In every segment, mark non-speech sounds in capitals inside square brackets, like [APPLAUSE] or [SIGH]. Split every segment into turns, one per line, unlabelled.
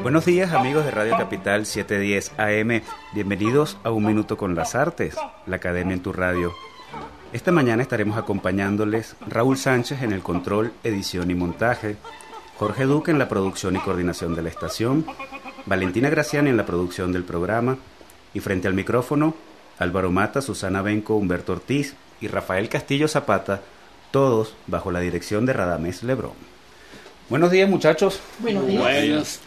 Buenos días amigos de Radio Capital 710 AM, bienvenidos a Un Minuto con las Artes, la Academia en tu radio. Esta mañana estaremos acompañándoles Raúl Sánchez en el control, edición y montaje, Jorge Duque en la producción y coordinación de la estación, Valentina Graciani en la producción del programa y frente al micrófono Álvaro Mata, Susana Benco, Humberto Ortiz y Rafael Castillo Zapata, todos bajo la dirección de Radamés Lebrón. Buenos días, muchachos.
Buenos días.
Buenos días.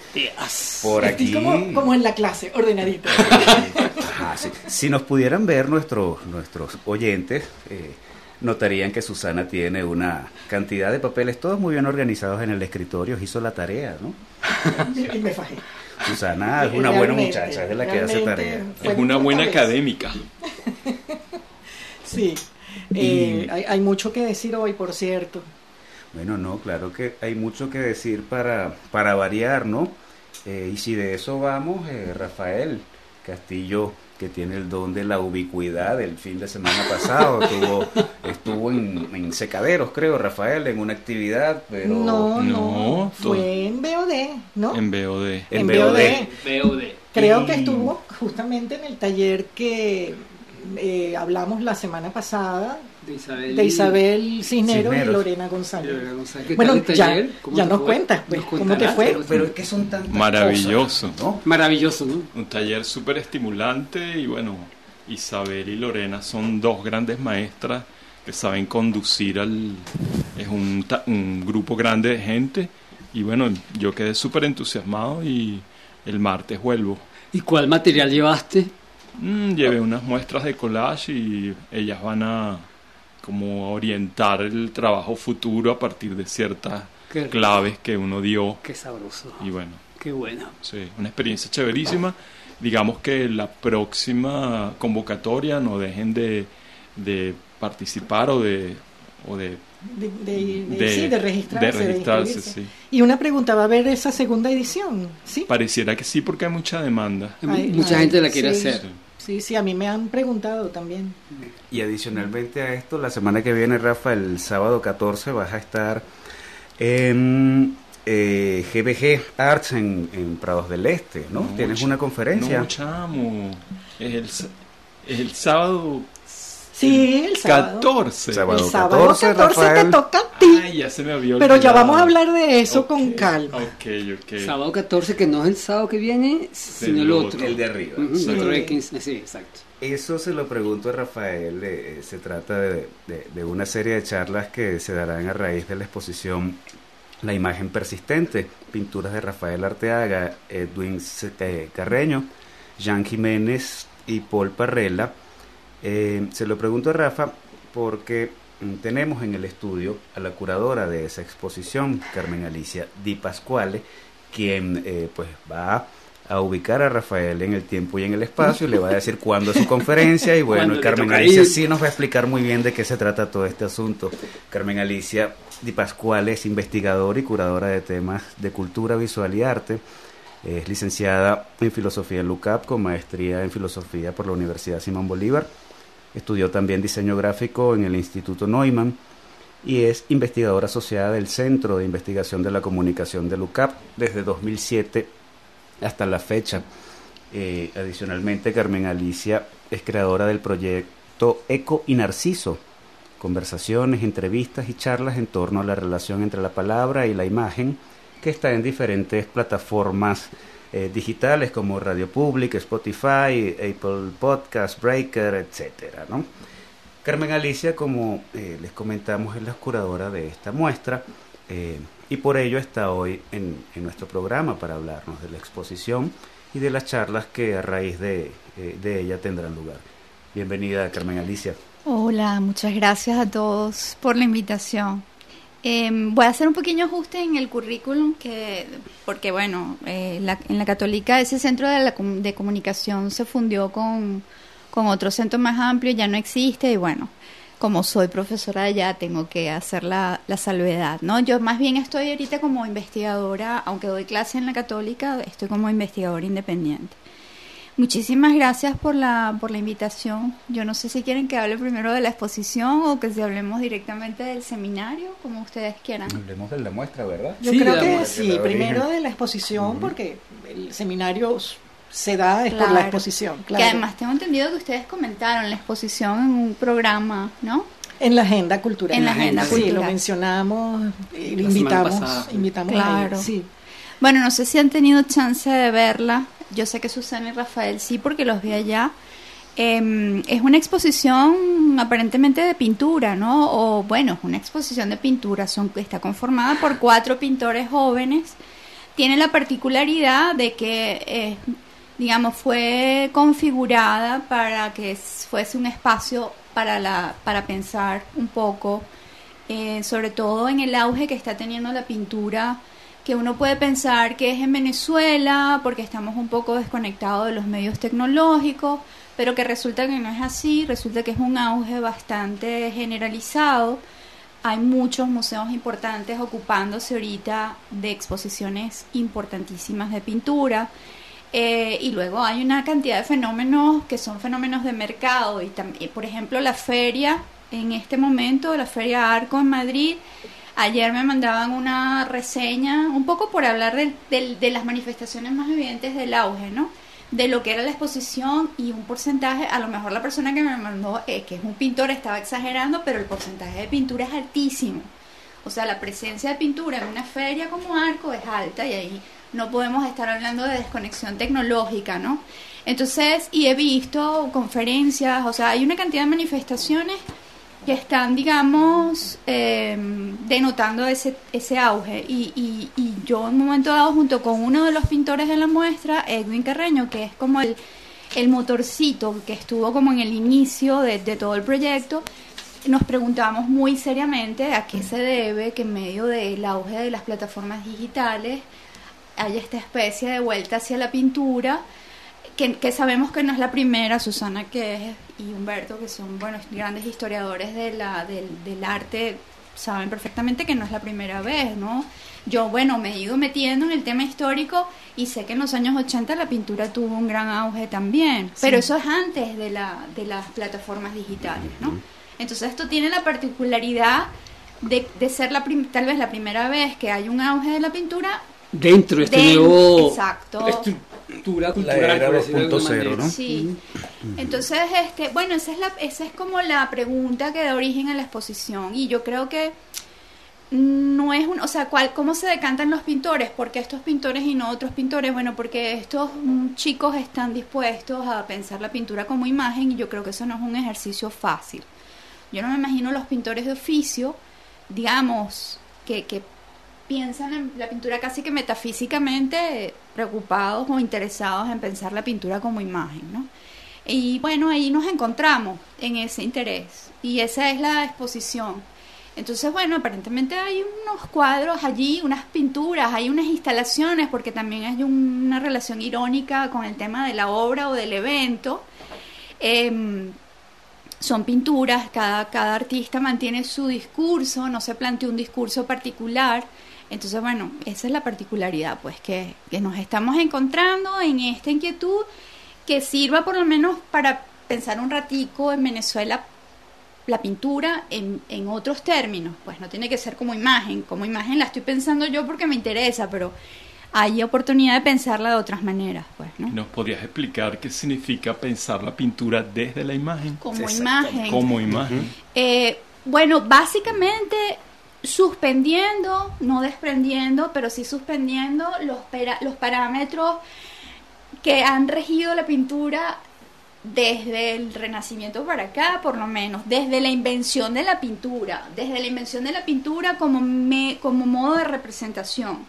Por aquí.
Como, como, en la clase, ordenadito. [LAUGHS]
sí. Si nos pudieran ver nuestros, nuestros oyentes, eh, notarían que Susana tiene una cantidad de papeles, todos muy bien organizados en el escritorio. Hizo la tarea, ¿no?
y me fajé.
Susana es una buena muchacha, es de la que hace tarea.
Es una buena académica. [LAUGHS]
sí. Eh, hay, hay mucho que decir hoy, por cierto.
Bueno, no, claro que hay mucho que decir para, para variar, ¿no? Eh, y si de eso vamos, eh, Rafael Castillo, que tiene el don de la ubicuidad el fin de semana pasado, estuvo, [LAUGHS] estuvo en, secaderos, creo, Rafael, en una actividad, pero...
No, no, fue en BOD, ¿no?
En BOD.
En, BOD.
BOD.
Creo que estuvo justamente en el taller que eh, hablamos la semana pasada
de Isabel,
de Isabel Cisneros, y Lorena González. Bueno, ya, ya nos cuentas, pues, ¿cómo te fue?
Pero, es que son tan
Maravilloso.
¿no? Maravilloso, ¿no?
Un taller súper estimulante y bueno, Isabel y Lorena son dos grandes maestras que saben conducir al... Es un, un grupo grande de gente y bueno, yo quedé súper entusiasmado y el martes vuelvo.
¿Y cuál material llevaste?
Mm, llevé unas muestras de collage y ellas van a como orientar el trabajo futuro a partir de ciertas Qué claves que uno dio.
Qué sabroso.
Y bueno.
Qué bueno.
Sí, una experiencia chéverísima. Digamos que la próxima convocatoria no dejen de, de participar o de... O de
de, de, de, sí, de registrarse.
De registrarse sí.
Y una pregunta, ¿va a haber esa segunda edición? ¿Sí?
Pareciera que sí, porque hay mucha demanda.
Hay, mucha gente la quiere
sí.
hacer.
Sí, sí, a mí me han preguntado también.
Y adicionalmente a esto, la semana que viene, Rafa, el sábado 14 vas a estar en eh, GBG Arts en, en, Prados del Este, ¿no?
no
Tienes una conferencia.
No, chamo. Es el, el sábado
Sí, el sábado.
14.
Sábado
el sábado 14, 14
Rafael.
te toca a ti.
Ay, ya se me había
Pero ya vamos a hablar de eso con calma.
Ok, ok.
Sábado 14, que no es el sábado que viene, sino el
otro.
otro.
El de arriba. Sí.
el otro de 15, sí, exacto.
Eso se lo pregunto a Rafael. eh, se trata de, de- de una serie de charlas que se darán a raíz de la exposición La imagen persistente, pinturas de Rafael Arteaga, Edwin C- eh, Carreño, Jean Jiménez y Paul Parrella. Eh, se lo pregunto a Rafa porque mm, tenemos en el estudio a la curadora de esa exposición, Carmen Alicia Di Pasquale, quien eh, pues va a ubicar a Rafael en el tiempo y en el espacio y le va a decir cuándo es su conferencia y bueno, y Carmen Alicia sí nos va a explicar muy bien de qué se trata todo este asunto. Carmen Alicia Di Pasquale es investigadora y curadora de temas de cultura visual y arte. Es licenciada en filosofía en LUCAP con maestría en filosofía por la Universidad Simón Bolívar. Estudió también diseño gráfico en el Instituto Neumann y es investigadora asociada del Centro de Investigación de la Comunicación de LUCAP desde 2007 hasta la fecha. Eh, adicionalmente, Carmen Alicia es creadora del proyecto Eco y Narciso, conversaciones, entrevistas y charlas en torno a la relación entre la palabra y la imagen, que está en diferentes plataformas eh, digitales como Radio Public, Spotify, Apple Podcast, Breaker, etcétera, ¿no? Carmen Alicia, como eh, les comentamos, es la curadora de esta muestra eh, y por ello está hoy en, en nuestro programa para hablarnos de la exposición y de las charlas que a raíz de, de ella tendrán lugar. Bienvenida, Carmen Alicia.
Hola, muchas gracias a todos por la invitación. Em, voy a hacer un pequeño ajuste en el currículum que porque bueno eh, la- en la católica ese centro de, la de comunicación se fundió con, con otro centro más amplio ya no existe y bueno como soy profesora allá tengo que hacer la, la salvedad no yo más bien estoy ahorita como investigadora aunque doy clase en la católica estoy como investigadora independiente Muchísimas gracias por la, por la invitación. Yo no sé si quieren que hable primero de la exposición o que si hablemos directamente del seminario, como ustedes quieran.
Hablemos de la muestra, ¿verdad?
Yo
Sí,
creo que sí, primero de la exposición, porque el seminario se da es por la
Claro.
exposición.
Que
claro.
además tengo entendido que ustedes comentaron la exposición en un programa, ¿no?
En la agenda cultural.
En la agenda
sí,
cultural.
lo mencionamos, y lo invitamos,
pasada.
invitamos a
Claro.
sí.
Bueno, no sé si han tenido chance de verla. Yo sé que Susana y Rafael sí, porque los vi allá. Eh, es una exposición aparentemente de pintura, ¿no? O bueno, es una exposición de pintura. Son, está conformada por cuatro pintores jóvenes. Tiene la particularidad de que, eh, digamos, fue configurada para que fuese un espacio para, la, para pensar un poco, eh, sobre todo en el auge que está teniendo la pintura que uno puede pensar que es en Venezuela porque estamos un poco desconectados de los medios tecnológicos, pero que resulta que no es así, resulta que es un auge bastante generalizado. Hay muchos museos importantes ocupándose ahorita de exposiciones importantísimas de pintura. Eh, y luego hay una cantidad de fenómenos que son fenómenos de mercado. Y por ejemplo, la feria en este momento, la feria Arco en Madrid, Ayer me mandaban una reseña, un poco por hablar de las manifestaciones más evidentes del auge, ¿no? De lo que era la exposición y un porcentaje, a lo mejor la persona que me mandó, eh, que es un pintor, estaba exagerando, pero el porcentaje de pintura es altísimo. O sea, la presencia de pintura en una feria como Arco es alta y ahí no podemos estar hablando de desconexión tecnológica, ¿no? Entonces, y he visto conferencias, o sea, hay una cantidad de manifestaciones que están, digamos, eh, denotando ese, ese auge. Y, y, y yo en un momento dado, junto con uno de los pintores de la muestra, Edwin Carreño, que es como el, el motorcito que estuvo como en el inicio de, de todo el proyecto, nos preguntamos muy seriamente a qué se debe que en medio del auge de las plataformas digitales haya esta especie de vuelta hacia la pintura que, que sabemos que no es la primera, Susana que es, y Humberto, que son buenos grandes historiadores de la, del, del arte, saben perfectamente que no es la primera vez, ¿no? Yo, bueno, me he ido metiendo en el tema histórico y sé que en los años 80 la pintura tuvo un gran auge también, pero eso es antes de, la, de las plataformas digitales, ¿no? Entonces esto tiene la particularidad de, de ser la prim- tal vez la primera vez que hay un auge de la pintura
Dentro de este nuevo
exacto.
La
cultural.
era
por decirlo de alguna
2.0,
manera.
¿no?
Sí. Entonces, este, bueno, esa es la, esa es como la pregunta que da origen a la exposición y yo creo que no es un, o sea, ¿cuál, cómo se decantan los pintores? ¿Por qué estos pintores y no otros pintores? Bueno, porque estos mm, chicos están dispuestos a pensar la pintura como imagen y yo creo que eso no es un ejercicio fácil. Yo no me imagino los pintores de oficio, digamos, que, que piensan en la pintura casi que metafísicamente preocupados o interesados en pensar la pintura como imagen, ¿no? Y bueno, ahí nos encontramos en ese interés y esa es la exposición. Entonces, bueno, aparentemente hay unos cuadros allí, unas pinturas, hay unas instalaciones, porque también hay un- una relación irónica con el tema de la obra o del evento. Em, son pinturas, cada, cada artista mantiene su discurso, no se plantea un discurso particular. Entonces, bueno, esa es la particularidad, pues, que, que nos estamos encontrando en esta inquietud que sirva por lo menos para pensar un ratico en Venezuela la pintura en, en otros términos, pues no tiene que ser como imagen, como imagen la estoy pensando yo porque me interesa, pero hay oportunidad de pensarla de otras maneras, pues, ¿no?
¿Nos podrías explicar qué significa pensar la pintura desde la imagen?
Como imagen.
Como imagen.
Eh, bueno, básicamente suspendiendo, no desprendiendo, pero sí suspendiendo los, parámetros que han regido la pintura desde el Renacimiento para acá, por lo menos, desde la invención de la pintura, desde la invención de la pintura como, me, como modo de representación.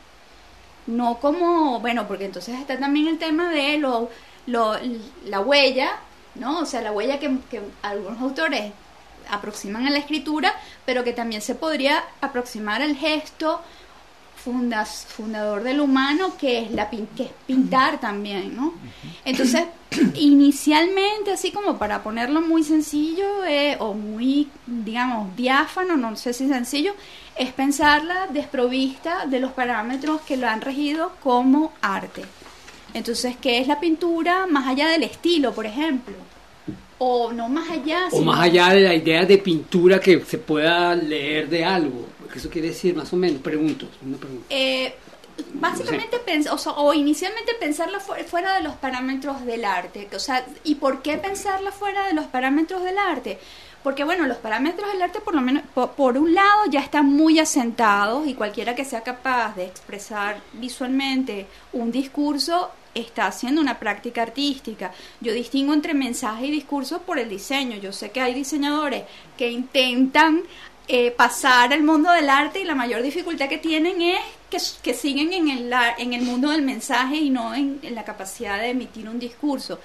No como, bueno, porque entonces está también el tema de lo, lo- la huella, ¿no? O sea, la huella que algunos autores aproximan a la escritura, pero que también se podría aproximar al gesto fundas- fundador del humano, que es, la, que es pintar también, ¿no? Entonces, [CLEARS THROAT] inicialmente, así como para ponerlo muy sencillo eh, o muy, digamos, diáfano, no sé si sencillo, es pensarla desprovista de los parámetros que lo han regido como arte. Entonces, ¿qué es la pintura más allá del estilo, por ejemplo? O no más allá.
O más allá de la idea de pintura que se pueda leer de algo. ¿Qué eso quiere decir más o menos? Pregunto. Una pregunta.
Eh, básicamente, o, sea, o inicialmente pensarla fu- fuera de los parámetros del arte. O sea, ¿y por qué pensarla fuera de los parámetros del arte? Porque, bueno, los parámetros del arte, por lo menos, po- por, un lado, ya están muy asentados y cualquiera que sea capaz de expresar visualmente un discurso está haciendo una práctica artística. Yo distingo entre mensaje y discurso por el diseño. Yo sé que hay diseñadores que intentan eh, pasar al mundo del arte y la mayor dificultad que tienen es que, siguen en el, en el mundo del mensaje y no en la capacidad de emitir un discurso.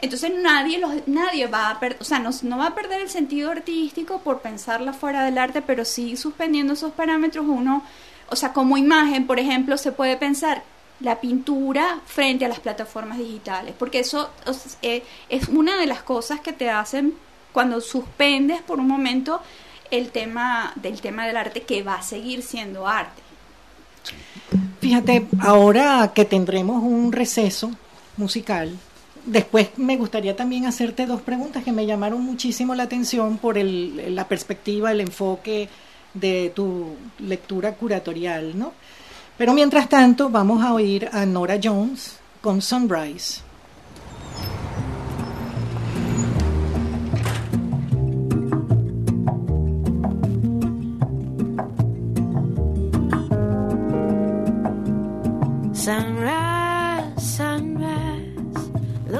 Entonces nadie los, nadie va a per- o sea, no, no va a perder el sentido artístico por pensarla fuera del arte, pero sí suspendiendo esos parámetros uno, o sea, como imagen, por ejemplo, se puede pensar la pintura frente a las plataformas digitales, porque eso eh, es una de las cosas que te hacen cuando suspendes por un momento el tema del tema del arte que va a seguir siendo arte.
Fíjate, ahora que tendremos un receso musical, después me gustaría también hacerte dos preguntas que me llamaron muchísimo la atención por el- la perspectiva, el enfoque de tu lectura curatorial, ¿no? Pero mientras tanto, vamos a oír a Nora Jones con Sunrise.
Sunrise,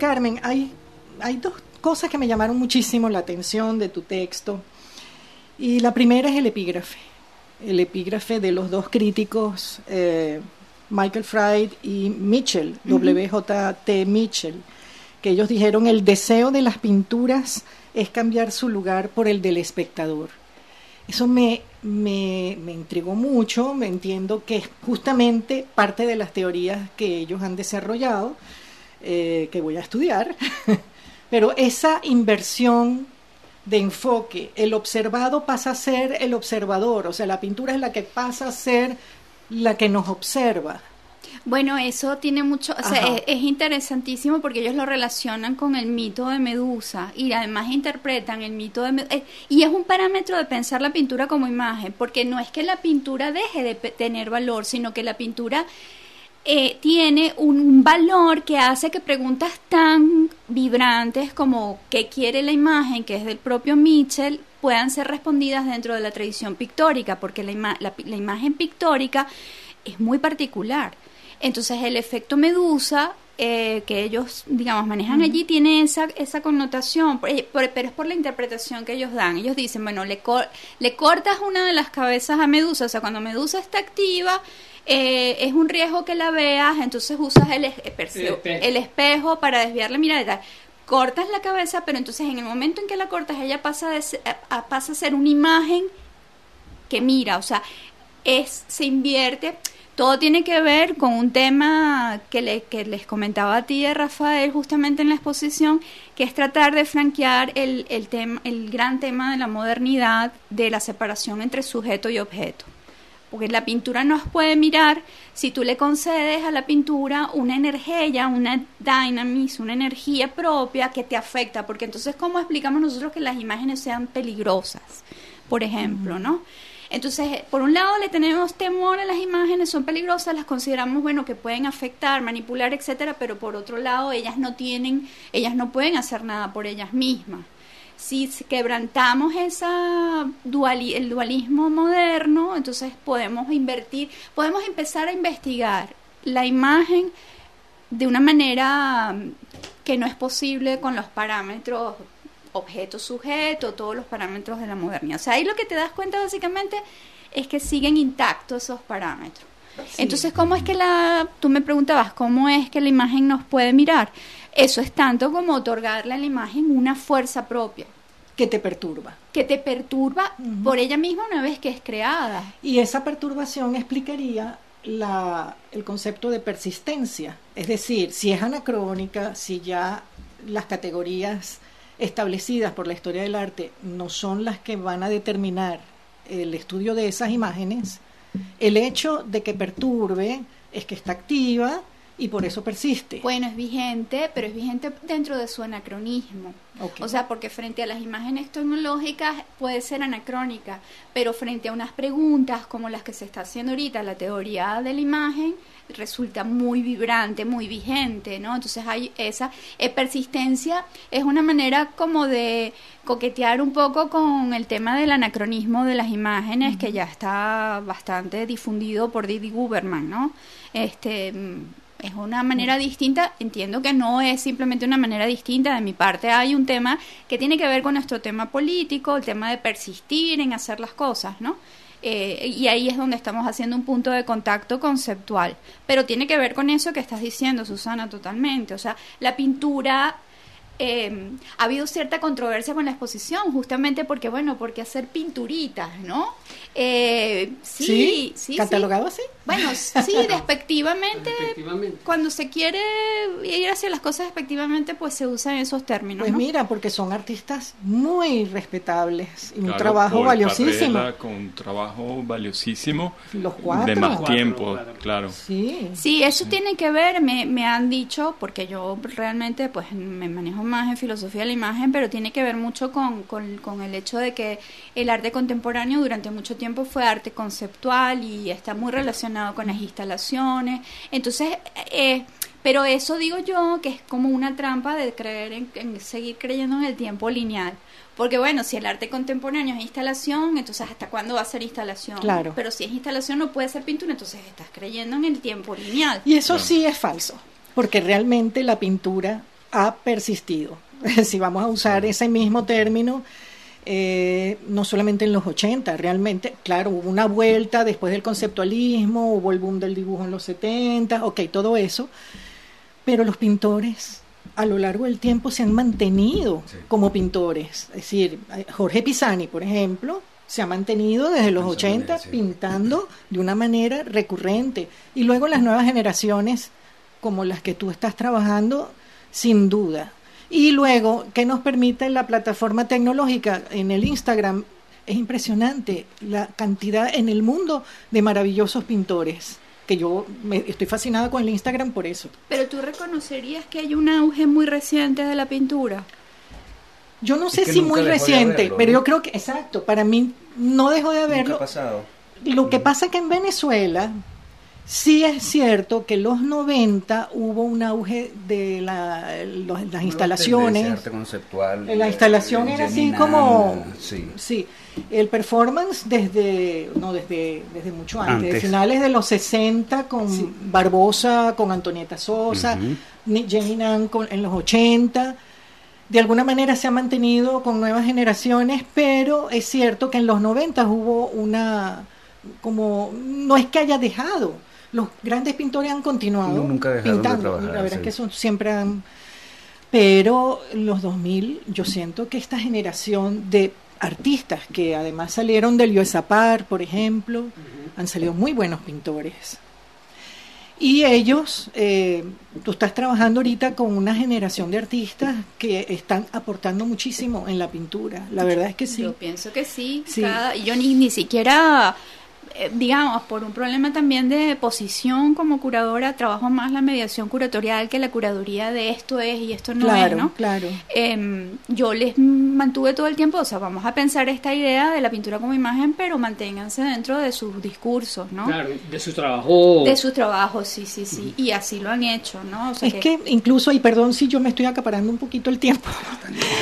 Carmen, hay, hay dos cosas que me llamaron muchísimo la atención de tu texto. Y la primera es el epígrafe. El epígrafe de los dos críticos, eh, Michael Fried y Mitchell, WJT Mitchell, que ellos dijeron, el deseo de las pinturas es cambiar su lugar por el del espectador. Eso me, me, me intrigó mucho, me entiendo que es justamente parte de las teorías que ellos han desarrollado, eh, que voy a estudiar, [LAUGHS] pero esa inversión de enfoque, el observado pasa a ser el observador, o sea, la pintura es la que pasa a ser la que nos observa.
Bueno, eso tiene mucho, o sea, es, es interesantísimo porque ellos lo relacionan con el mito de Medusa y además interpretan el mito de Medusa. y es un parámetro de pensar la pintura como imagen, porque no es que la pintura deje de tener valor, sino que la pintura eh, tiene un, valor que hace que preguntas tan vibrantes como qué quiere la imagen, que es del propio Mitchell, puedan ser respondidas dentro de la tradición pictórica, porque la, ima- la la imagen pictórica es muy particular. Entonces el efecto medusa eh, que ellos, digamos, manejan allí tiene esa, esa connotación, por- eh, por- pero es por la interpretación que ellos dan. Ellos dicen, bueno, le, cor- le cortas una de las cabezas a Medusa, o sea, cuando Medusa está activa, eh, es un riesgo que la veas, entonces usas el, es- eh,
El espejo.
el espejo para desviar la mirada y tal. Cortas la cabeza, pero entonces en el momento en que la cortas, ella pasa, de a- pasa a ser una imagen que mira, o sea, es, se invierte. Todo tiene que ver con un tema que, le- que les comentaba a ti, eh, Rafael, justamente en la exposición, que es tratar de franquear el, tema, el gran tema de la modernidad, de la separación entre sujeto y objeto. Porque la pintura nos puede mirar si tú le concedes a la pintura una energía, una dynamis, una energía propia que te afecta. Porque entonces, ¿cómo explicamos nosotros que las imágenes sean peligrosas? Por ejemplo, ¿no? Entonces, por un lado le tenemos temor a las imágenes, son peligrosas, las consideramos, bueno, que pueden afectar, manipular, etcétera, pero por otro lado, ellas no tienen, ellas no pueden hacer nada por ellas mismas. Si quebrantamos esa duali- el dualismo moderno, entonces podemos invertir, podemos empezar a investigar la imagen de una manera mm, que no es posible con los parámetros objeto sujeto, todos los parámetros de la modernidad. O sea, ahí lo que te das cuenta básicamente es que siguen intactos esos parámetros. Entonces, ¿cómo es que la, tú me preguntabas, cómo es que la imagen nos puede mirar? Eso es tanto como otorgarle a la imagen una fuerza propia,
que te perturba.
que te perturba por ella misma una vez que es creada.
Y esa perturbación explicaría la, el concepto de persistencia. Es decir, si es anacrónica, si ya las categorías establecidas por la historia del arte no son las que van a determinar el estudio de esas imágenes, el hecho de que perturbe es que está activa y por eso persiste.
Bueno, es vigente, pero es vigente dentro de su anacronismo. O sea, porque frente a las imágenes tecnológicas puede ser anacrónica, pero frente a unas preguntas como las que se está haciendo ahorita, la teoría de la imagen resulta muy vibrante, muy vigente, ¿no? Entonces hay esa eh, persistencia, es una manera como de coquetear un poco con el tema del anacronismo de las imágenes que ya está bastante difundido por Didi Guberman, ¿no? Este mm, es una manera distinta, entiendo que no es simplemente una manera distinta, de mi parte hay un tema que tiene que ver con nuestro tema político, el tema de persistir en hacer las cosas, ¿no? Eh, y ahí es donde estamos haciendo un punto de contacto conceptual, pero tiene que ver con eso que estás diciendo, Susana, totalmente, o sea, la pintura... eh, ha habido cierta controversia con la exposición, justamente porque, bueno, porque hacer pinturitas, ¿no? Eh, sí, sí, sí.
¿Catalogado así?
Bueno, [LAUGHS] sí, despectivamente, cuando se quiere ir hacia las cosas despectivamente, pues se usan esos términos.
Pues
¿no?
mira, porque son artistas muy respetables y un trabajo
Paul
valiosísimo.
Parrella con un trabajo valiosísimo
Los cuatro.
de más
Cuatro,
tiempo,
claro.
claro.
Sí.
Sí, eso tiene que ver, me, me han dicho, porque yo realmente pues me manejo más en filosofía de la imagen, pero tiene que ver mucho con, con, con el hecho de que el arte contemporáneo durante mucho tiempo fue arte conceptual y está muy relacionado con las instalaciones. Entonces, eh, pero eso digo yo que es como una trampa de creer en, en seguir creyendo en el tiempo lineal. Porque bueno, si el arte contemporáneo es instalación, entonces ¿hasta cuándo va a ser instalación?
Claro.
Pero si es instalación no puede ser pintura, entonces estás creyendo en el tiempo lineal.
Y eso sí es falso, porque realmente la pintura ha persistido. [LAUGHS] si vamos a usar ese mismo término, eh, no solamente en los 80, realmente, claro, hubo una vuelta después del conceptualismo, hubo el boom del dibujo en los 70, ok, todo eso, pero los pintores a lo largo del tiempo se han mantenido
Sí.
como pintores. Es decir, Jorge Pisani, por ejemplo, se ha mantenido desde los
Pensando en
80
él, sí.
pintando de una manera recurrente. Y luego las nuevas generaciones, como las que tú estás trabajando, sin duda. Y luego, ¿qué nos permite la plataforma tecnológica en el Instagram? Es impresionante la cantidad en el mundo de maravillosos pintores, que yo me, estoy fascinada con el Instagram por eso.
Pero tú reconocerías que hay un auge muy reciente de la pintura.
Yo no
Es
sé
que
si muy
de
reciente, pero
¿no?
yo creo que, exacto, para mí no dejó de
Nunca
haberlo.
ha pasado.
Lo que pasa que en Venezuela sí es cierto que en los 90 hubo un auge de la- los- las instalaciones.
Arte conceptual.
La instalación
eh,
era así como
Sí.
sí, el performance desde no desde desde mucho antes,
Antes.
finales de los 60 con Barbosa, con Antonieta Sosa,
Ujú.
Ni- Jenny Nan con- en los 80. De alguna manera se ha mantenido con nuevas generaciones, pero es cierto que en los 90 hubo una como no es que haya dejado, los grandes pintores han continuado
nunca de
pintando,
trabajar,
la verdad
sí.
es que son siempre han pero los 2000 yo siento que esta generación de artistas que además salieron del Yoesapar, por ejemplo, han salido muy buenos pintores. Y ellos, eh, tú estás trabajando ahorita con una generación de artistas que están aportando muchísimo en la pintura. La verdad es que sí.
Yo pienso que sí.
Sí.
cada- y yo ni, ni siquiera, digamos, por un problema también de posición como curadora, trabajo más la mediación curatorial que la curaduría de esto es y esto no
claro,
es, ¿no?
claro.
Em, yo les mantuve todo el tiempo, o sea, vamos a pensar esta idea de la pintura como imagen, pero manténganse dentro de sus discursos, ¿no?
Claro, de su trabajo.
De sus trabajos, sí, sí, sí. Y así lo han hecho, ¿no? O sea
Es que incluso, y perdón si yo me estoy acaparando un poquito el tiempo,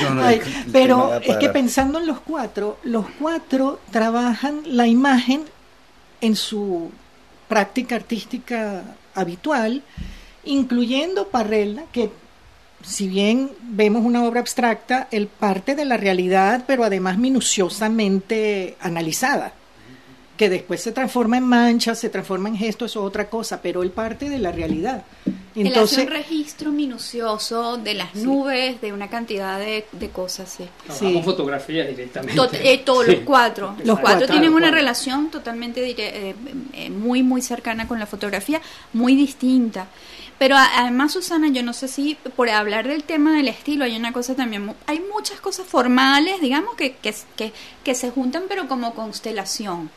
No, no,
Ay,
el- el
pero es que pensando en los cuatro, los cuatro trabajan la imagen en su práctica artística habitual, incluyendo Parrella, que si bien vemos una obra abstracta, él parte de la realidad, pero además minuciosamente analizada, que después se transforma en manchas, se transforma en gestos, eso es otra cosa, pero él parte de la realidad.
Él hace
Entonces,
un registro minucioso de las nubes, de una cantidad de, de cosas, sí.
Trabajamos
Sí.
fotografía directamente.
Tot- eh, todos
Sí.
los cuatro. Los, cuatro,
cuatro,
tienen una relación totalmente dire- eh, eh, muy, muy cercana con la fotografía, muy distinta. Pero además, Susana, yo no sé si por hablar del tema del estilo hay una cosa también, hay muchas cosas formales, digamos, que, que, que, que se juntan pero como constelación.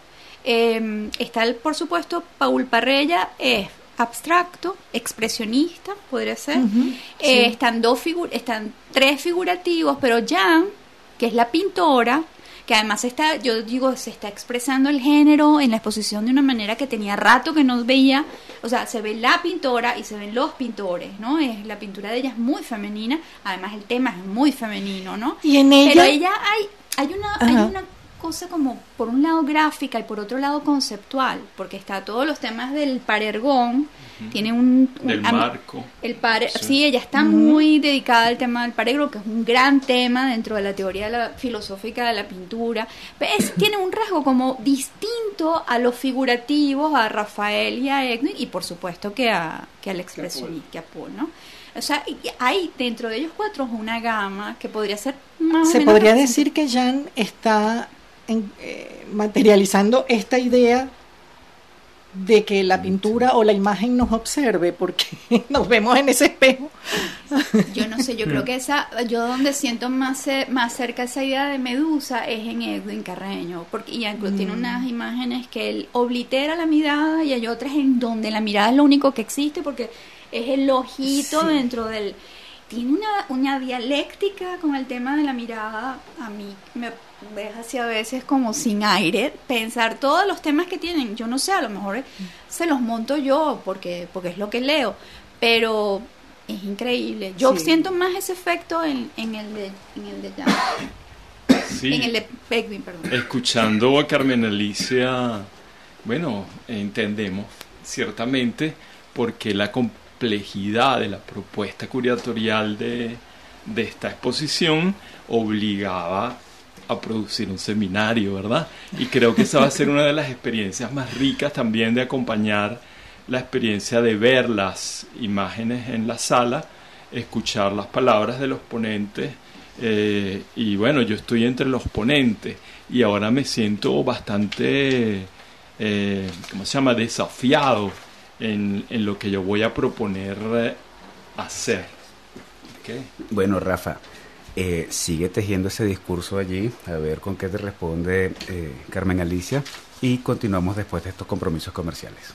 Eh, está, el, por supuesto, Paul Parrella, es abstracto, expresionista, podría ser.
Ujú,
Eh,
sí.
están dos están tres figurativos, pero Jan, que es la pintora, que además está, yo digo, se está expresando el género en la exposición de una manera que tenía rato que no veía, o sea, se ve la pintora y se ven los pintores, ¿no? Es la pintura de ella es muy femenina, además el tema es muy femenino, ¿no?
y en
Pero
ella,
ella hay hay una hay
Ajá.
una cosa como por un lado gráfica y por otro lado conceptual, porque está todos los temas del parergón, tiene un, un-
Del
a
marco.
el pare,
Sí.
sí. ella está muy dedicada al tema del paregro, que es un gran tema dentro de la teoría de la, filosófica de la pintura. Pero es- tiene un rasgo como distinto a los figurativos, a Rafael y a Egner, y por supuesto que, a, que al expresionista, que a Paul, ¿no? O sea, y- hay dentro de ellos cuatro una gama que podría ser más o
se
menos
podría decir que Jan está en- eh, materializando esta idea de que la pintura o la imagen nos observe porque [LAUGHS] nos vemos en ese espejo.
Yo no sé, yo creo que esa, yo donde siento más, ce- más cerca esa idea de Medusa es en Edwin Carreño, porque y incluso tiene unas imágenes que él oblitera la mirada y hay otras en donde la mirada es lo único que existe porque es el ojito
Sí.
dentro del... Tiene una, una dialéctica con el tema de la mirada, a mí me deja así a veces como sin aire pensar todos los temas que tienen. Yo no sé, a lo mejor se los monto yo porque, porque es lo que leo, pero es increíble. Yo
Sí.
siento más ese efecto en, en el de en el de Jan-
Sí.
en el de Edwin, perdón.
Escuchando a Carmen Alicia, bueno, entendemos ciertamente por qué la complejidad de la propuesta curatorial de, de esta exposición obligaba a producir un seminario, ¿verdad? Y creo que esa va a ser una de las experiencias más ricas también de acompañar la experiencia de ver las imágenes en la sala, escuchar las palabras de los ponentes eh, y bueno, yo estoy entre los ponentes y ahora me siento bastante, eh, ¿cómo se llama?, desafiado en, en lo que yo voy a proponer eh, hacer.
Bueno, Rafa, eh, sigue tejiendo ese discurso allí, a ver con qué te responde eh, Carmen Alicia y continuamos después de estos compromisos comerciales.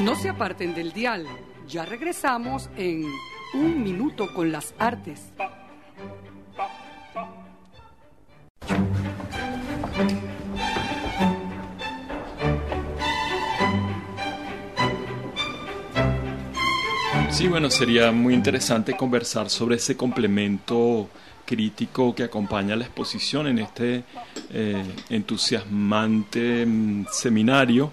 No se aparten del dial. Ya regresamos en Un Minuto con las Artes.
Sí, bueno, sería muy interesante conversar sobre ese complemento crítico que acompaña la exposición en este eh, entusiasmante mm, seminario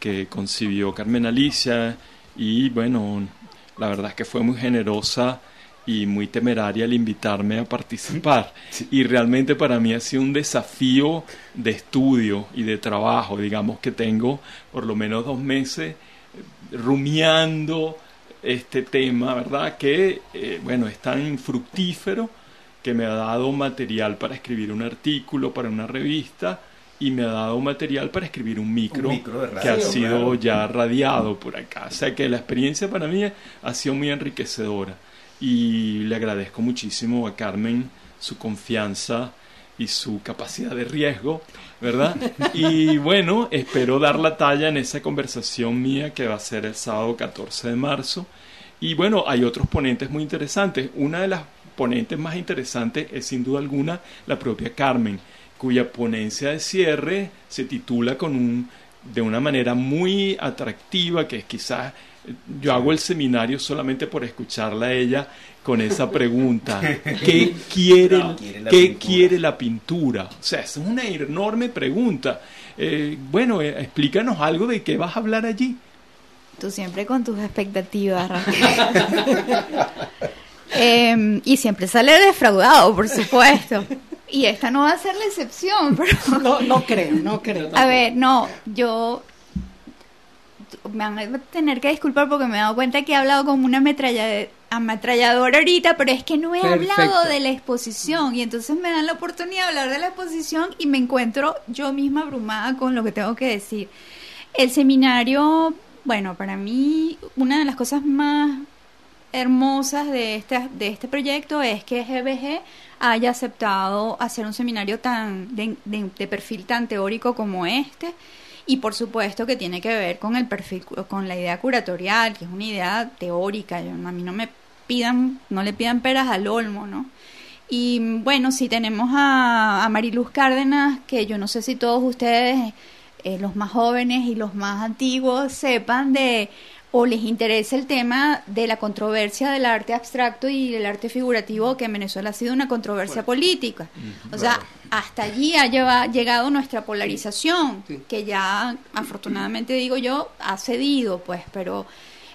que concibió Carmen Alicia y bueno, la verdad es que fue muy generosa y muy temeraria al invitarme a participar. Y realmente para mí ha sido un desafío de estudio y de trabajo, digamos que tengo por lo menos dos meses eh, rumiando este tema, ¿verdad? Que, eh, bueno, es tan fructífero que me ha dado material para escribir un artículo para una revista y me ha dado material para escribir un micro,
Un micro de radio,
que ha sido
claro.
ya radiado por acá. O sea que la experiencia para mí ha sido muy enriquecedora y le agradezco muchísimo a Carmen su confianza y su capacidad de riesgo, ¿verdad? Y bueno, espero dar la talla en esa conversación mía que va a ser el sábado 14 de marzo. Y bueno, hay otros ponentes muy interesantes. Una de las ponentes más interesantes es sin duda alguna la propia Carmen, cuya ponencia de cierre se titula con un de una manera muy atractiva que es quizás yo hago el seminario solamente por escucharla a ella con esa [LAUGHS] pregunta ¿qué quiere,
No, quiere la
¿qué
pintura.
quiere la pintura? O sea, es una enorme pregunta. Eh, bueno, eh, explícanos algo de qué vas a hablar allí.
Tú siempre con tus expectativas, Rafael. [LAUGHS] [LAUGHS] Em, y siempre sale defraudado, por supuesto. Y esta no va a ser la excepción, pero...
No, no creo, no creo.
A ver, no, yo me van a tener que disculpar porque me he dado cuenta que he hablado como una ametralla- ametralladora ahorita, pero es que no he
Perfecto.
hablado de la exposición y entonces me dan la oportunidad de hablar de la exposición y me encuentro yo misma abrumada con lo que tengo que decir. El seminario, bueno, para mí una de las cosas más hermosas de este, de este proyecto es que GBG haya aceptado hacer un seminario tan de, de- de perfil tan teórico como este y por supuesto que tiene que ver con el perfil con la idea curatorial que es una idea teórica. Yo, a mí no me pidan no le pidan peras al olmo no y bueno sí tenemos a, a Mariluz Cárdenas que yo no sé si todos ustedes eh, los más jóvenes y los más antiguos sepan de o les interesa el tema de la controversia del arte abstracto y el arte figurativo, que en Venezuela ha sido una controversia política. O sea, hasta allí ha lleva- llegado nuestra polarización,
Sí.
que ya, afortunadamente digo yo, ha cedido, pues, pero...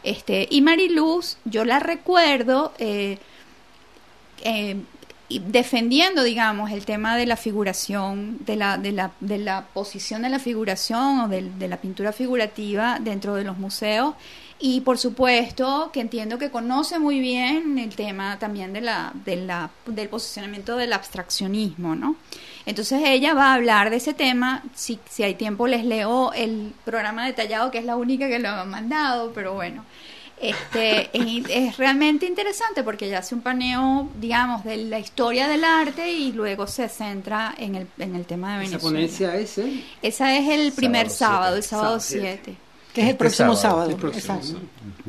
este Y Mariluz, yo la recuerdo... Eh, eh, y defendiendo, digamos, el tema de la figuración, de la, de la, de la posición de la figuración o del- de, la pintura figurativa dentro de los museos. Y por supuesto que entiendo que conoce muy bien el tema también de la, de la, del posicionamiento del abstraccionismo, ¿no? Entonces ella va a hablar de ese tema. Si, si hay tiempo les leo el programa detallado, que es la única que lo han mandado, pero bueno. Este, es, es realmente interesante porque ella hace un paneo, digamos, de la historia del arte y luego se centra en el, en el tema de
Esa
Venezuela.
ponencia es ¿eh?
Esa es el primer
Sábado
sábado, el
siete.
sábado
Sábado
7.
Que es el
Este
próximo
sábado.
sábado.
El próximo
exacto.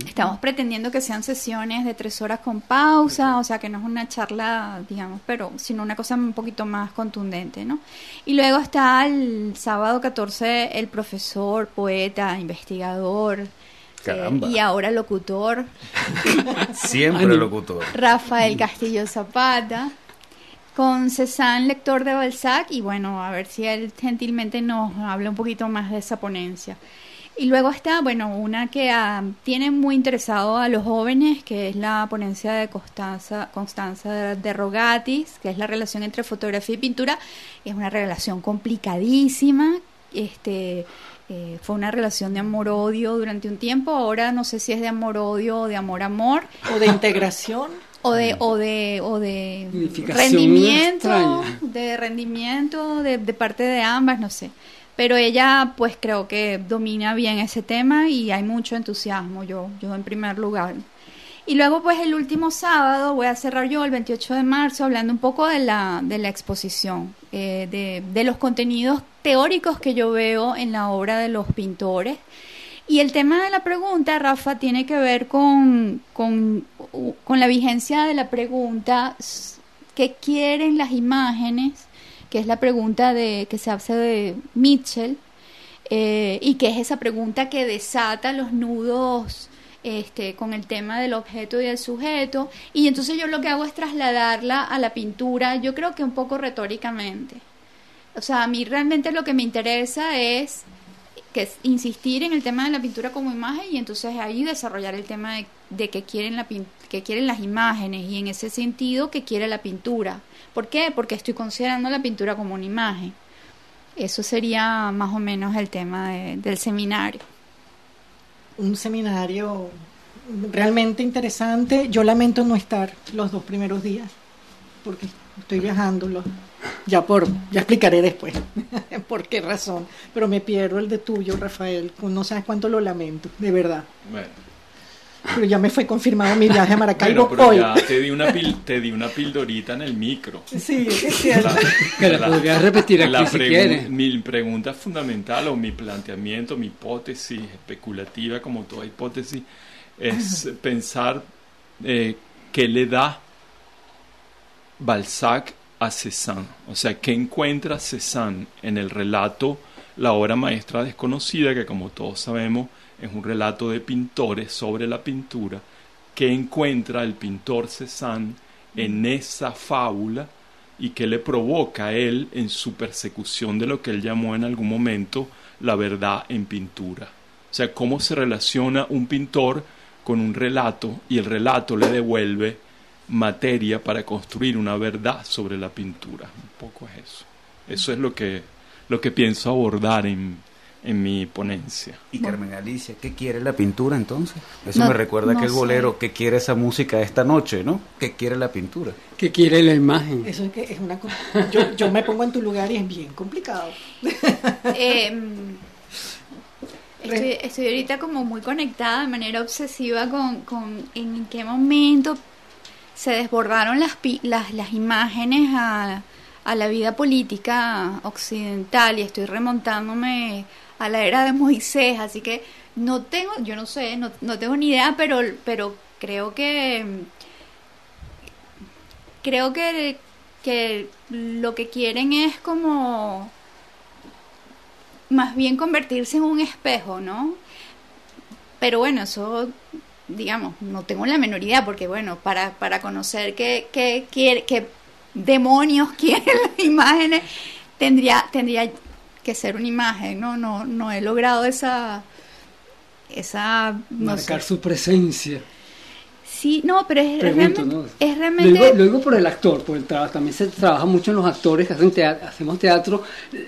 Estamos pretendiendo que sean sesiones de tres horas con pausa, o sea que no es una charla, digamos, pero sino una cosa un poquito más contundente, ¿no? Y luego está el sábado 14 el profesor, poeta, investigador
Caramba.
y ahora locutor [LAUGHS]
Siempre locutor.
Rafael Castillo Zapata. con Cézanne, lector de Balzac, y bueno, a ver si él gentilmente nos habla un poquito más de esa ponencia. Y luego está, bueno, una que ah, tiene muy interesado a los jóvenes, que es la ponencia de Constanza, Constanza de Rogatis, que es la relación entre fotografía y pintura. Es una relación complicadísima, este, eh, fue una relación de amor-odio durante un tiempo, ahora no sé si es de amor-odio o de amor-amor.
O de integración.
O de, o de, o de
Unificación
rendimiento, de rendimiento de, de parte de ambas, no sé. Pero ella, pues creo que domina bien ese tema y hay mucho entusiasmo, yo, yo en primer lugar. Y luego, pues el último sábado, voy a cerrar yo el 28 de marzo hablando un poco de la, de la exposición, eh, de, de los contenidos teóricos que yo veo en la obra de los pintores. Y el tema de la pregunta, Rafa, tiene que ver con, con, con la vigencia de la pregunta, ¿qué quieren las imágenes? Que es la pregunta de, que se hace de Mitchell, eh, y que es esa pregunta que desata los nudos este, con el tema del objeto y del sujeto. Y entonces yo lo que hago es trasladarla a la pintura, yo creo que un poco retóricamente. O sea, a mí realmente lo que me interesa es que insistir en el tema de la pintura como imagen y entonces ahí desarrollar el tema de, que quieren que quieren las imágenes y en ese sentido que quiere la pintura. ¿Por qué? Porque estoy considerando la pintura como una imagen. Eso sería más o menos el tema de- del seminario.
Un seminario realmente interesante. Yo lamento no estar los dos primeros días porque estoy viajando. Ya por, ya explicaré después [LAUGHS] por qué razón. Pero me pierdo el de tuyo, Rafael. No sabes cuánto lo lamento, de verdad.
Bueno,
Pero ya me fue confirmado mi viaje a Maracaibo
bueno, pero
hoy.
ya te di una pil- te di una pildorita en el micro.
Sí, es cierto.
Que la podrías repetir aquí
la
si
pregu-
quieres.
Mi pregunta fundamental o mi planteamiento, mi hipótesis especulativa, como toda hipótesis, es pensar eh, qué le da Balzac a Cézanne. O sea, qué encuentra Cézanne en el relato La obra maestra desconocida, que como todos sabemos es un relato de pintores sobre la pintura, qué encuentra el pintor Cézanne en esa fábula y qué le provoca a él en su persecución de lo que él llamó en algún momento la verdad en pintura. O sea, cómo se relaciona un pintor con un relato y el relato le devuelve materia para construir una verdad sobre la pintura. Un poco es eso. Eso es lo que, lo que pienso abordar en, en mi ponencia.
Y Carmen Alicia, ¿qué quiere la pintura entonces? Eso
No-
me recuerda
no
aquel
sé.
bolero, ¿qué quiere esa música esta noche, no? ¿Qué quiere la pintura?
¿Qué quiere la imagen?
Eso es que es una yo, yo me pongo en tu lugar y es bien complicado. [LAUGHS]
Eh, estoy, estoy ahorita como muy conectada de manera obsesiva con, con en qué momento se desbordaron las, pi- las, las imágenes a, a la vida política occidental y estoy remontándome a la era de Moisés, así que no tengo, yo no sé, no, no tengo ni idea, pero, pero creo que creo que, que lo que quieren es como más bien convertirse en un espejo, ¿no? Pero bueno, eso, digamos, no tengo la menor idea, porque bueno, para, para conocer qué, qué, qué demonios [LAUGHS] quieren las imágenes, tendría, tendría que ser una imagen, ¿no? No, no he logrado esa, esa, no
Marcar
sé.
su presencia.
Sí, no, pero es,
Pregunto,
realmente,
¿no?
es
Lo digo, lo digo por el actor, por el trabajo. También se trabaja mucho en los actores que hacen teatro, hacemos teatro,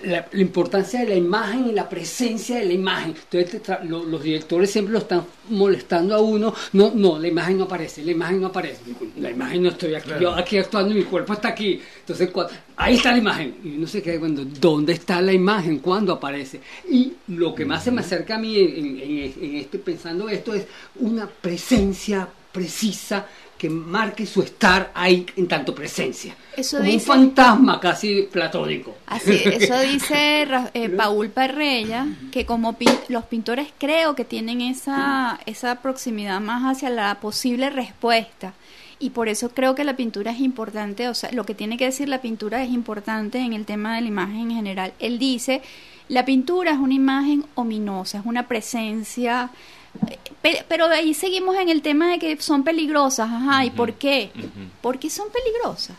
la, la importancia de la imagen y la presencia de la imagen. Entonces te tra- lo- los directores siempre lo están molestando a uno. No, no, la imagen no aparece, la imagen no aparece. La imagen no estoy aquí, yo aquí actuando y mi cuerpo está aquí. Entonces ahí está la imagen. Y uno se queda cuando, ¿dónde está la imagen? ¿Cuándo aparece? Y lo que más se me acerca a mí en, en- en este, pensando esto es una presencia precisa que marque su estar ahí en tanto presencia.
Eso
Como un fantasma casi platónico.
Así, eso dice eh, Paul Parrella, que como pin- los pintores creo que tienen esa, esa proximidad más hacia la posible respuesta. Y por eso creo que la pintura es importante, o sea, lo que tiene que decir la pintura es importante en el tema de la imagen en general. Él dice, la pintura es una imagen ominosa, es una presencia... pe- Pero de ahí seguimos en el tema de que son peligrosas, ajá, ¿y por qué? ¿Por qué son peligrosas?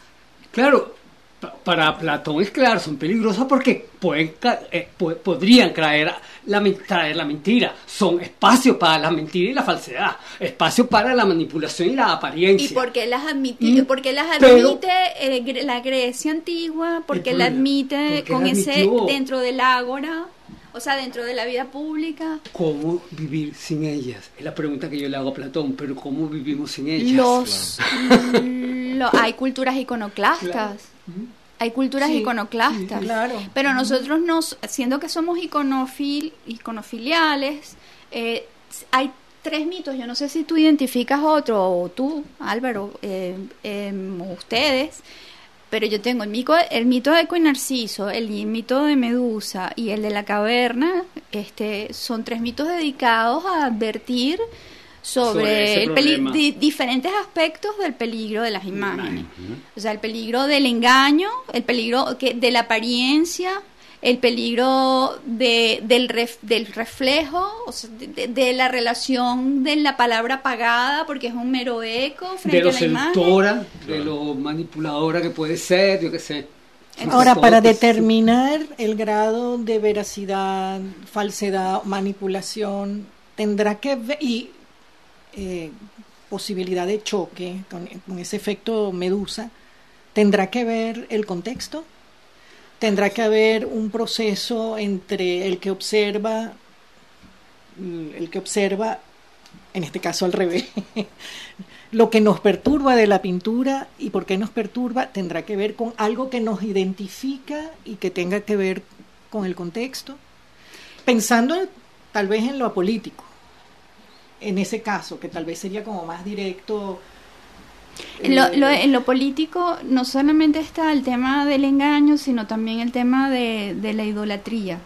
Claro, Pa- Para Platón es claro, son peligrosas porque pueden ca- eh, po- podrían traer la, traer la mentira. Son espacios para la mentira y la falsedad, espacios para la manipulación y la apariencia.
¿Y por qué las admite,
Mm,
por qué las
pero-
admite eh, la Grecia antigua? Porque
El
la admite con ese dentro del ágora, o sea, dentro de la vida pública.
¿Cómo vivir sin ellas? Es la pregunta que yo le hago a Platón, pero ¿cómo vivimos sin ellas?
Los, lo- hay culturas iconoclastas.
Claro.
Hay culturas
Sí,
iconoclastas.
sí, claro.
Pero nosotros nos, siendo que somos iconofil, iconofiliales, eh, hay tres mitos. Yo no sé si tú identificas otro, o tú, Álvaro, eh, em, o ustedes, pero yo tengo el mito, el mito de Eco y Narciso, el mito de Medusa y el de la caverna. Este, son tres mitos dedicados a advertir
Sobre
di- diferentes aspectos del peligro de las imágenes. O sea, el peligro del engaño, el peligro que, de la apariencia, el peligro de, del, ref- del reflejo, o sea, de, la relación de la palabra pagada, porque es un mero eco frente
de lo
a la imagen.
seductora, de lo manipuladora que puede ser, yo qué sé.
Ahora, para determinar el grado de veracidad, falsedad, manipulación, tendrá que ver, y eh, posibilidad de choque con, con ese efecto medusa, tendrá que ver el contexto, tendrá que haber un proceso entre el que observa, el que observa, en este caso al revés, [LAUGHS] lo que nos perturba de la pintura y por qué nos perturba tendrá que ver con algo que nos identifica y que tenga que ver con el contexto, pensando en- tal vez en lo político, en ese caso, que tal vez sería como más directo.
En lo,
eh,
lo- en lo político no solamente está el tema del engaño, sino también el tema de, de la idolatría.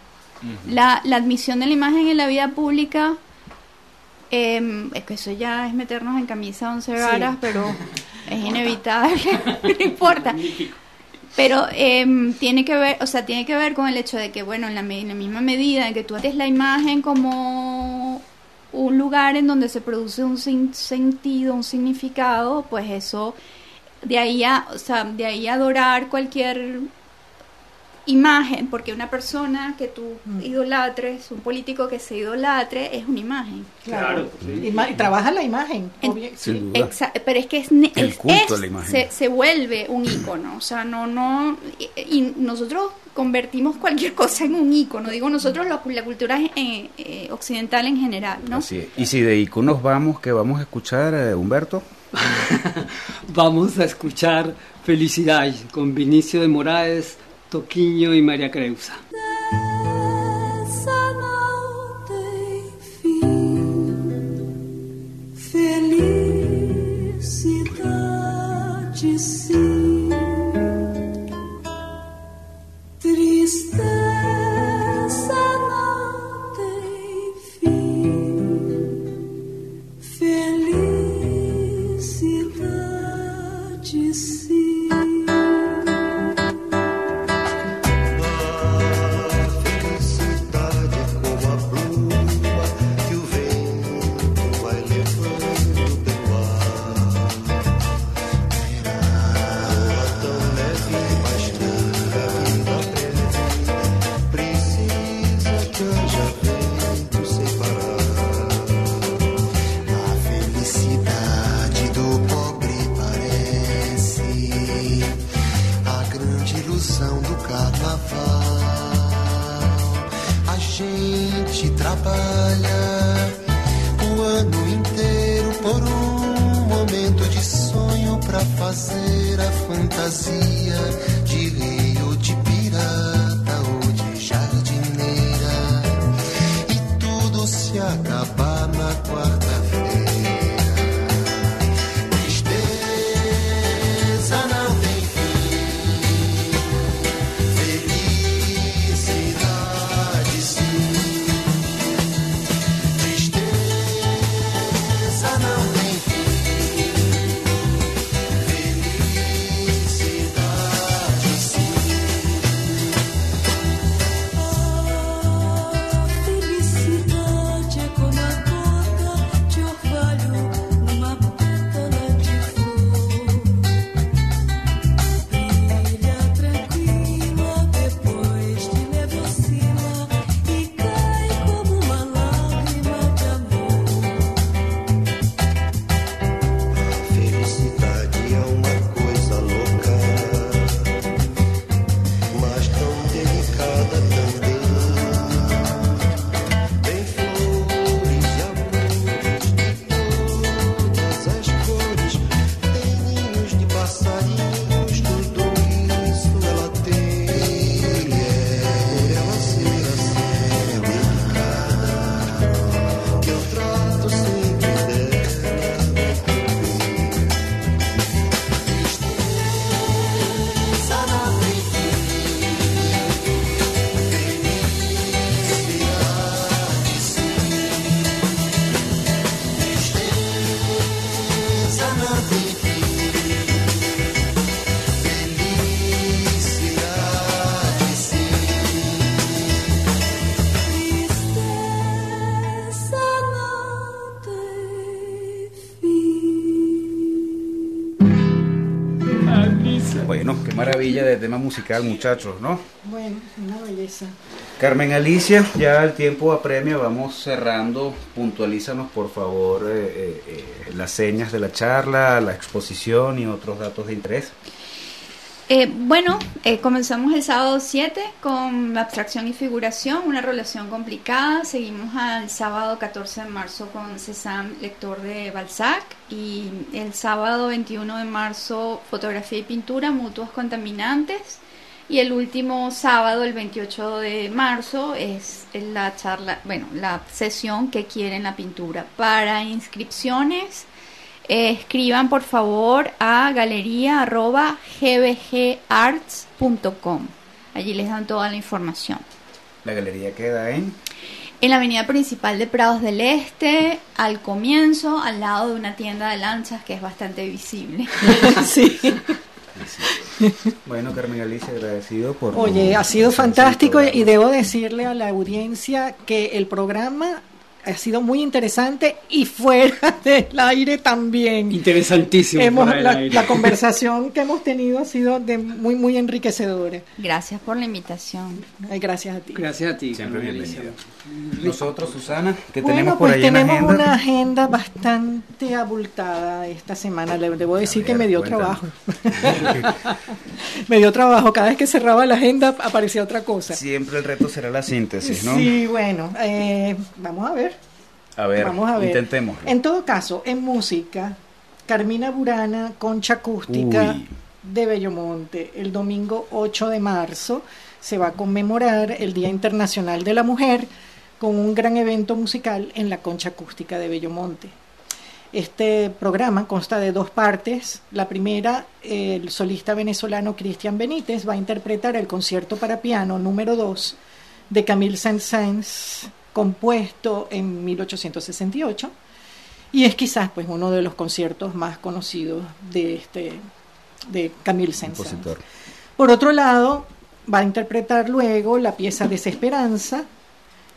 la, la admisión de la imagen en la vida pública, eh, es que eso ya es meternos en camisa once varas, pero [LAUGHS] es inevitable, [LAUGHS] no importa. Pero em, tiene que ver, o sea, tiene que ver con el hecho de que, bueno, en la, en la misma medida en que tú haces la imagen como un lugar en donde se produce un sentido, un significado, pues eso, de ahí a, o sea, de ahí a adorar cualquier imagen, porque una persona que tú idolatres, un político que se idolatre, es una imagen.
Claro,
Claro, sí.
y, trabaja la imagen.
En-
obvio-
Sin duda.
Exa- pero es que es, es-
culto
es-
a la imagen.
Se, se vuelve un ícono, o sea, no, no, y, y nosotros convertimos cualquier cosa en un ícono, digo nosotros la, la cultura eh, eh, occidental en general, ¿no?
Así es. Y si de iconos vamos, que vamos a escuchar, eh, Humberto? [LAUGHS]
Vamos a escuchar Felicidad con Vinicio de Moraes, Toquiño y María Creusa.
Essa
Bueno, qué maravilla de tema musical, muchachos, ¿no?
Bueno, una belleza.
Carmen Alicia, ya el tiempo apremia, vamos cerrando. Puntualízanos, por favor, eh, eh, eh, las señas de la charla, la exposición y otros datos de interés.
Eh, bueno, eh, comenzamos el sábado 7 con abstracción y figuración, una relación complicada. Seguimos al sábado 14 de marzo con Cézanne, lector de Balzac. Y el sábado 21 de marzo, fotografía y pintura, mutuos contaminantes. Y el último sábado, el 28 de marzo, es la charla, bueno, la sesión que quieren la pintura. Para inscripciones, eh, escriban por favor a galería.gbgarts.com. Allí les dan toda la información.
La galería queda en...
En la avenida principal de Prados del Este, al comienzo, al lado de una tienda de lanchas que es bastante visible. [LAUGHS]
sí.
Bueno, Carmen Alicia, agradecido por... tu
Oye, ha sido fantástico y debo decirle a la audiencia que el programa ha sido muy interesante y fuera [LAUGHS] del aire también.
Interesantísimo.
Hemos-
fuera del
la,
aire.
la [LAUGHS] conversación que hemos tenido ha sido de muy muy enriquecedora.
Gracias por la invitación.
Ay, gracias a ti.
Gracias a ti.
Siempre bienvenido. Nosotros, Susana, que
Bueno,
tenemos por
pues
ahí en
tenemos
agenda.
una agenda bastante abultada esta semana. Le debo decir que me dio trabajo. [LAUGHS] me dio trabajo. Cada vez que cerraba la agenda aparecía otra cosa.
Siempre el reto será la síntesis, ¿no?
Sí, bueno, eh, vamos a ver.
A ver,
Vamos a ver.
intentemos.
En todo caso, en música, Carmina Burana, Concha Acústica
Uy.
de Bellomonte, el domingo 8 de marzo se va a conmemorar el Día Internacional de la Mujer con un gran evento musical en la Concha Acústica de Bellomonte. Este programa consta de dos partes. La primera, el solista venezolano Cristian Benítez va a interpretar el concierto para piano número 2 de Camille Saint-Saëns, compuesto en 1868 y es quizás pues uno de los conciertos más conocidos de este de Camille Saint-Saëns. Por otro lado, va a interpretar luego la pieza Desesperanza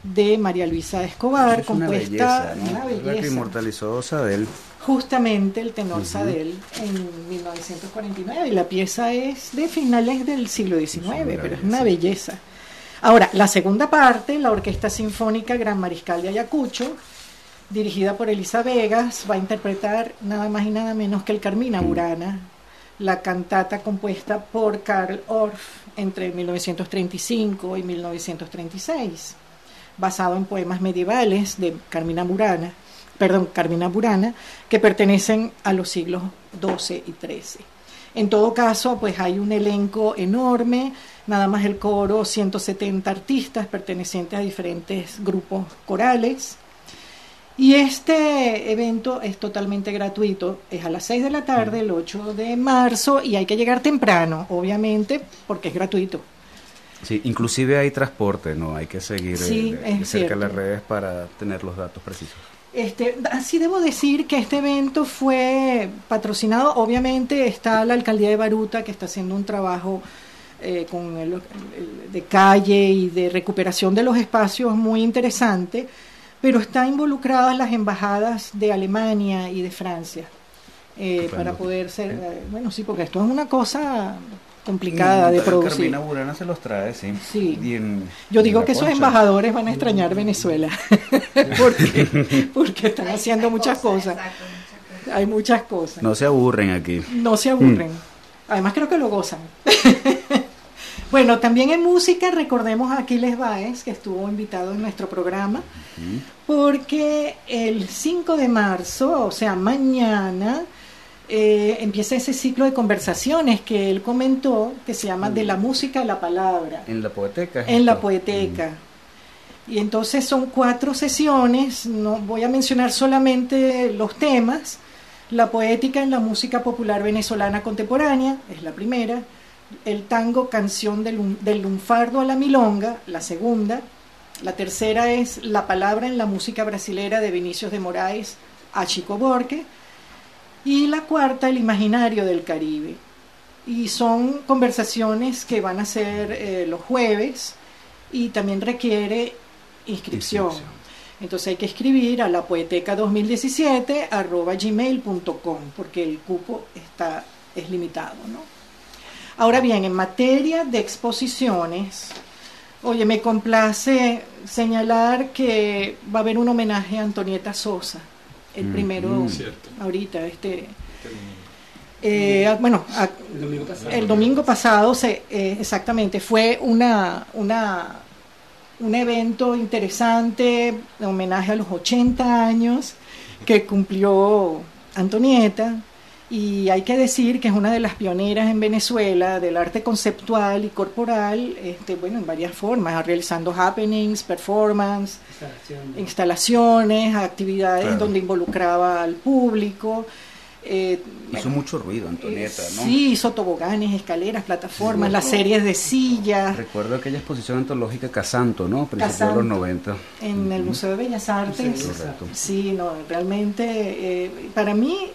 de María Luisa Escobar,
Es una
compuesta
belleza, ¿no?
una
La que
belleza.
inmortalizó Sadel.
Justamente el tenor Sadel en 1949 y la pieza es de finales del siglo XIX, pero es
belleza.
una belleza. Ahora, la segunda parte, la Orquesta Sinfónica Gran Mariscal de Ayacucho, dirigida por Elisa Vegas, va a interpretar nada más y nada menos que el Carmina Burana, la cantata compuesta por Karl Orff entre 1935 y 1936, basado en poemas medievales de Carmina Burana, perdón, Carmina Burana, que pertenecen a los siglos XII y XIII. En todo caso, pues hay un elenco enorme, nada más el coro, 170 artistas pertenecientes a diferentes grupos corales. Y este evento es totalmente gratuito, es a las 6 de la tarde, el 8 de marzo, y hay que llegar temprano, obviamente, porque es gratuito.
Sí, inclusive hay transporte, ¿no? Hay que seguir eh,
Sí,
de- de
es
cerca las redes para tener los datos precisos.
Este, así debo decir que este evento fue patrocinado, obviamente está la alcaldía de Baruta que está haciendo un trabajo eh, con el- el- de calle y de recuperación de los espacios muy interesante, pero está involucradas las embajadas de Alemania y de Francia eh, para poder ser, eh, bueno sí, porque esto es una cosa complicada de
Mm,
producir.
Carmina Burana se los trae, sí.
Sí.
Y en-
Yo digo que esos embajadores van a extrañar Venezuela [LAUGHS] porque, porque están haciendo muchas cosas. Hay muchas cosas.
No se aburren aquí.
No se aburren. Además creo que lo gozan. [LAUGHS] bueno, también en música recordemos a Aquiles Baez, que estuvo invitado en nuestro programa, porque el 5 de marzo, o sea, mañana, eh, empieza ese ciclo de conversaciones que él comentó, que se llama De la música a la palabra
En la poeteca.
en la poeteca. Y entonces son cuatro sesiones, no voy a mencionar solamente los temas. La poética en la música popular venezolana contemporánea es la primera. El tango Canción del, del lunfardo a la milonga, la segunda. La tercera es La palabra en la música brasilera de Vinicius de Moraes a Chico Borque. Y la cuarta, El imaginario del Caribe. Y son conversaciones que van a ser eh, los jueves y también requiere inscripción.
Inscripción.
Entonces hay que escribir a la poeteca 2017 arroba gmail.com porque el cupo está, es limitado. ¿no? Ahora bien, en materia de exposiciones, oye, me complace señalar que va a haber un homenaje a Antonieta Sosa, el
Mm,
primero
mm.
Ahorita, este... eh, bueno, a-
El domingo pasado.
el domingo pasado, se, eh, exactamente, fue una, una, un evento interesante, de homenaje a los 80 años que cumplió Antonieta. Y hay que decir que es una de las pioneras en Venezuela del arte conceptual y corporal, este, bueno, en varias formas, realizando happenings, performance,
Instalación.
instalaciones, actividades
Claro.
donde involucraba al público. eh,
Hizo mucho ruido Antonieta, ¿no?
Sí, hizo toboganes, escaleras, plataformas, las series de sillas
Recuerdo aquella exposición antológica Casanto, ¿no? Principios de los 90.
en el Museo de Bellas Artes.
Correcto.
Sí, no, realmente eh, para mí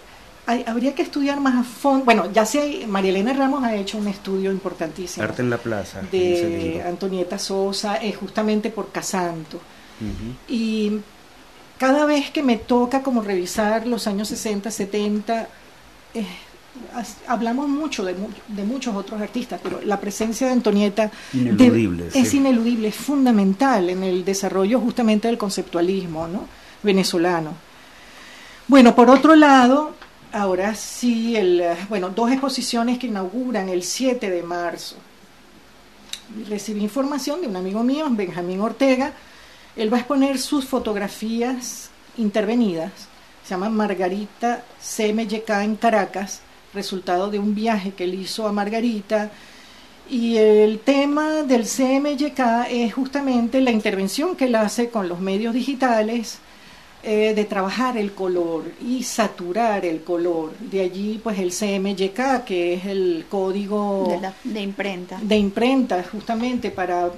hay- habría que estudiar más a fondo. Bueno, ya sé, María Elena Ramos ha hecho un estudio importantísimo
Arte en la plaza.
de. Antonieta Sosa, eh, justamente por Casanto. Y cada vez que me toca como revisar los años 60, 70, eh, hablamos mucho de, mu- de muchos otros artistas, pero la presencia de Antonieta de-
Ineludible,
es ineludible, es fundamental en el desarrollo justamente del conceptualismo ¿no? venezolano. Bueno, por otro lado, ahora sí, el, eh, bueno, dos exposiciones que inauguran el 7 de marzo. Recibí información de un amigo mío, Benjamín Ortega. Él va a exponer sus fotografías intervenidas. Se llama Margarita CMYK en Caracas, resultado de un viaje que él hizo a Margarita. Y el tema del CMYK es justamente la intervención que él hace con los medios digitales eh, de trabajar el color y saturar el color. De allí, pues el CMYK, que es el código
de, la- de imprenta.
de imprenta, justamente para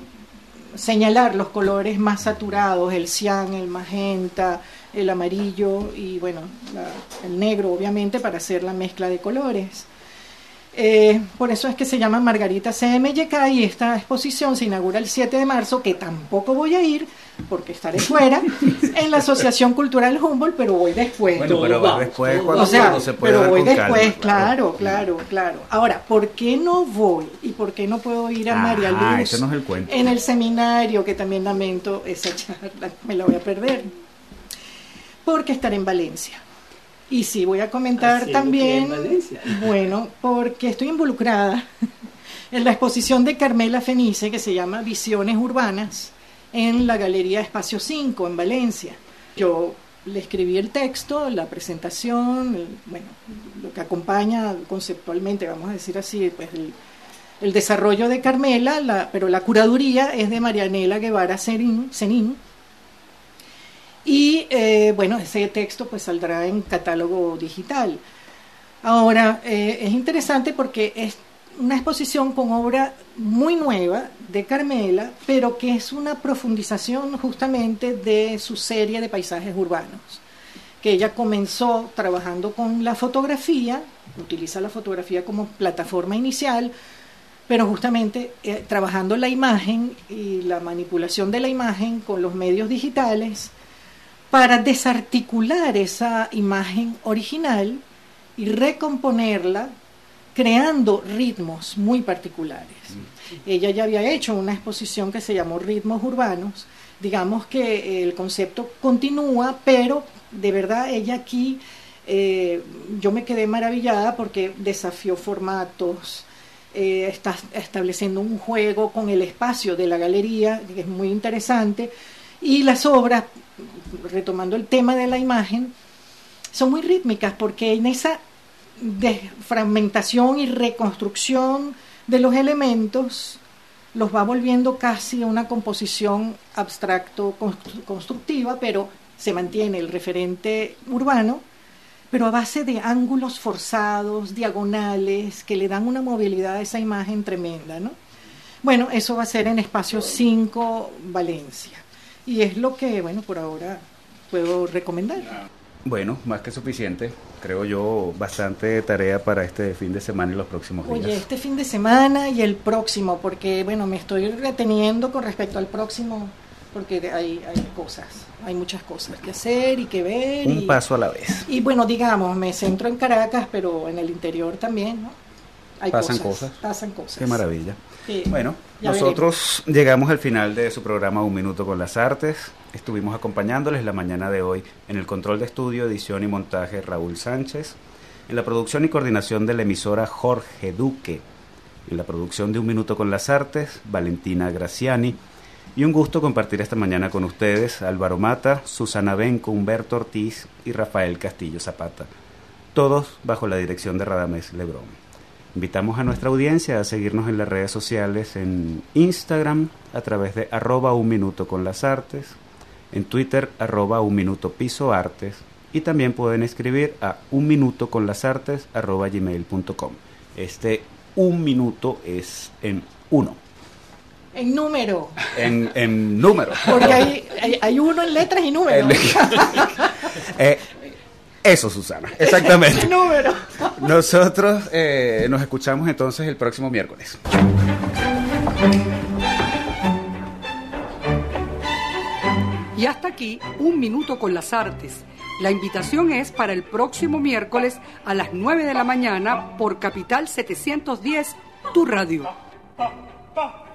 señalar los colores más saturados, el cian, el magenta, el amarillo y bueno, la- el negro obviamente para hacer la mezcla de colores. Eh, por eso es que se llama Margarita CMYK y esta exposición se inaugura el 7 de marzo, que tampoco voy a ir porque estaré fuera, en la Asociación Cultural Humboldt, pero voy después.
Bueno, pero va
vamos,
después cuando,
O sea,
cuando se pueda
pero voy
con calma,
después, claro, claro, claro. Ahora, ¿por qué no voy y por qué no puedo ir a María
Ah,
Luz
ese no es el cuento.
en el seminario que también lamento esa charla, me la voy a perder? Porque estaré en Valencia. Y sí, voy a comentar
Haciendo
también,
en Valencia.
bueno, porque estoy involucrada [LAUGHS] en la exposición de Carmela Fenice que se llama Visiones Urbanas en la Galería Espacio 5 en Valencia. Yo le escribí el texto, la presentación, el- bueno, lo que acompaña conceptualmente, vamos a decir así, pues el, el desarrollo de Carmela, la- pero la curaduría es de Marianela Guevara Serín, Senín. Y eh, bueno, ese texto pues saldrá en catálogo digital. Ahora, eh, es interesante porque es una exposición con obra muy nueva de Carmela, pero que es una profundización justamente de su serie de paisajes urbanos, que ella comenzó trabajando con la fotografía, utiliza la fotografía como plataforma inicial, pero justamente eh, trabajando la imagen y la manipulación de la imagen con los medios digitales para desarticular esa imagen original y recomponerla creando ritmos muy particulares. Ella ya había hecho una exposición que se llamó Ritmos Urbanos. Digamos que el concepto continúa, pero de verdad ella aquí, eh, yo me quedé maravillada porque desafió formatos, eh, está estableciendo un juego con el espacio de la galería, que es muy interesante, y las obras, retomando el tema de la imagen, son muy rítmicas porque en esa de fragmentación y reconstrucción de los elementos los va volviendo casi una composición abstracto constru- constructiva, pero se mantiene el referente urbano, pero a base de ángulos forzados, diagonales, que le dan una movilidad a esa imagen tremenda, ¿no? Bueno, eso va a ser en Espacio 5 Valencia. Y es lo que, bueno, por ahora puedo recomendar.
Bueno, más que suficiente. Creo yo bastante tarea para este fin de semana y los próximos días.
Oye, este fin de semana y el próximo, porque bueno, me estoy reteniendo con respecto al próximo, porque hay, hay cosas, hay muchas cosas que hacer y que ver.
Un
y,
paso a la vez.
Y bueno, digamos, me centro en Caracas, pero en el interior también, ¿no? Hay
Pasan cosas.
Pasan cosas.
Qué maravilla.
Sí.
Bueno,
Ya
nosotros llegamos al final de su programa Un Minuto con las Artes. Estuvimos acompañándoles la mañana de hoy en el control de estudio, edición y montaje Raúl Sánchez, en la producción y coordinación de la emisora Jorge Duque, en la producción de Un Minuto con las Artes Valentina Graciani. Y un gusto compartir esta mañana con ustedes Álvaro Mata, Susana Benco, Humberto Ortiz y Rafael Castillo Zapata, todos bajo la dirección de Radamés Lebrón. Invitamos a nuestra audiencia a seguirnos en las redes sociales en Instagram a través de arroba un minuto con las artes, en Twitter arroba un minuto piso artes y también pueden escribir a un minuto con las artes arroba gmail.com. Este un minuto es en uno,
En número,
en, en número.
porque hay, hay, hay uno en letras y números. [LAUGHS] [LAUGHS]
Eh, eso, Susana, exactamente. [LAUGHS]
número.
Nosotros eh, nos escuchamos entonces el próximo miércoles.
Y hasta aquí, un minuto con las artes. La invitación es para el próximo miércoles a las 9 de la mañana por Capital 710, tu radio.
pa,